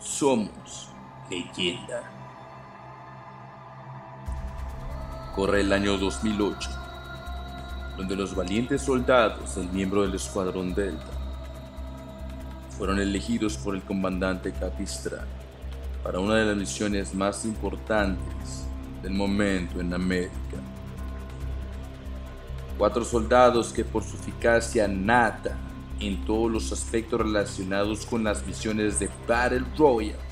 somos leyenda. Corre el año 2008, donde los valientes soldados del miembro del Escuadrón Delta fueron elegidos por el comandante Capistrán para una de las misiones más importantes del momento en América. Cuatro soldados que por su eficacia nata en todos los aspectos relacionados con las misiones de Battle Royale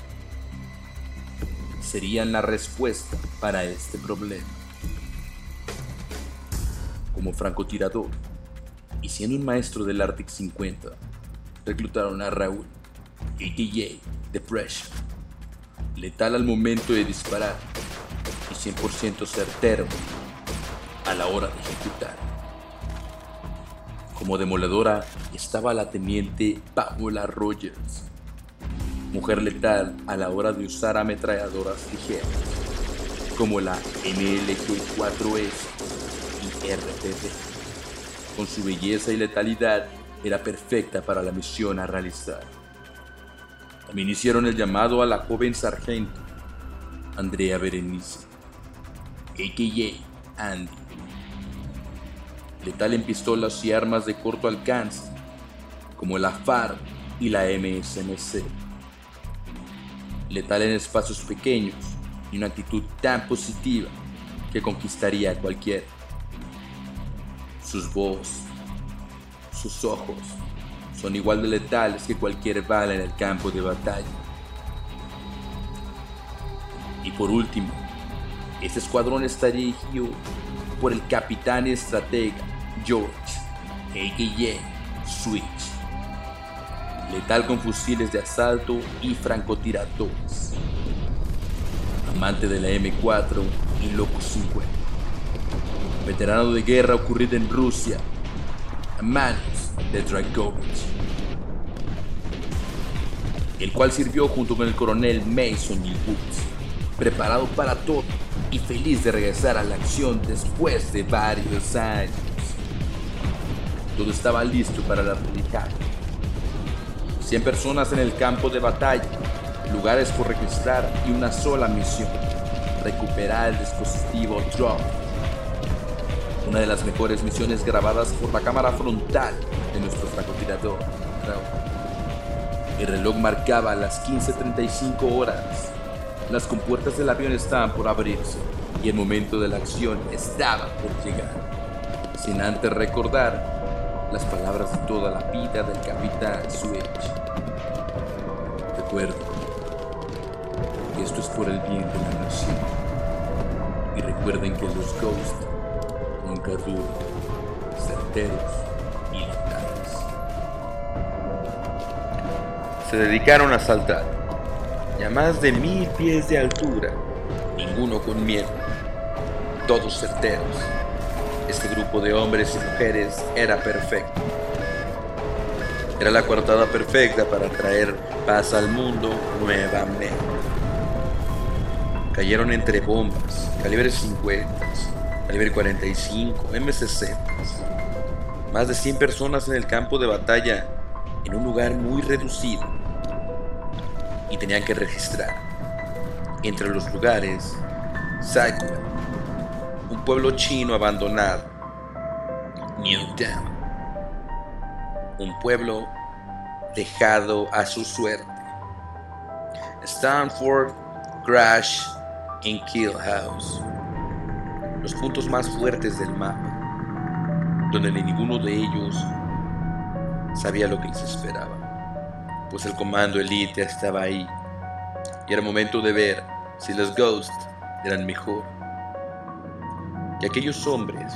serían la respuesta para este problema. Como francotirador y siendo un maestro del Arctic 50, reclutaron a Raúl, ATJ, Depression, letal al momento de disparar y 100% certero a la hora de ejecutar. Como demoledora estaba la teniente Paola Rogers, mujer letal a la hora de usar ametralladoras ligeras, como la MLG-4S y RPD. Con su belleza y letalidad, era perfecta para la misión a realizar. También hicieron el llamado a la joven sargento, Andrea Berenice, a.k.a. Andy. Letal en pistolas y armas de corto alcance, como la FAR y la MSMC. Letal en espacios pequeños y una actitud tan positiva que conquistaría a cualquiera. Sus voz, sus ojos son igual de letales que cualquier bala en el campo de batalla. Y por último, este escuadrón está dirigido por el capitán estratega George A.K.A. Switch, letal con fusiles de asalto y francotiradores, amante de la M4 y Loco 50, veterano de guerra ocurrida en Rusia. A manos de Dragovich, el cual sirvió junto con el coronel Mason y Woods, preparado para todo y feliz de regresar a la acción después de varios años. Todo estaba listo para la publicar. 100 personas en el campo de batalla, lugares por registrar y una sola misión, recuperar el dispositivo Drop una de las mejores misiones grabadas por la cámara frontal de nuestro francotirador. El reloj marcaba las 15.35 horas. Las compuertas del avión estaban por abrirse y el momento de la acción estaba por llegar. Sin antes recordar las palabras de toda la vida del capitán Switch. Recuerdo que esto es por el bien de la nación. Y recuerden que los Ghosts nunca certeros y letales. Se dedicaron a saltar, y a más de mil pies de altura, ninguno con miedo, todos certeros. Este grupo de hombres y mujeres era perfecto. Era la coartada perfecta para traer paz al mundo nuevamente. Cayeron entre bombas, calibre 50, calibre 45, MCC. Más de 100 personas en el campo de batalla en un lugar muy reducido. Y tenían que registrar. Entre los lugares, Sakura, un pueblo chino abandonado. Newtown, un pueblo dejado a su suerte. Stanford, Crash en Kill House los puntos más fuertes del mapa, donde ninguno de ellos sabía lo que les esperaba, pues el comando elite estaba ahí y era momento de ver si los Ghosts eran mejor que aquellos hombres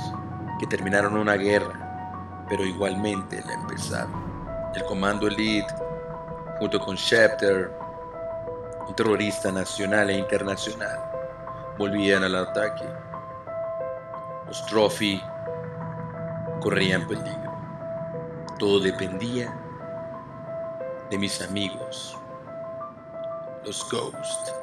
que terminaron una guerra, pero igualmente la empezaron. El comando elite, junto con Schefter, un terrorista nacional e internacional, volvían al ataque los Trophy corrían peligro. Todo dependía de mis amigos, los Ghosts.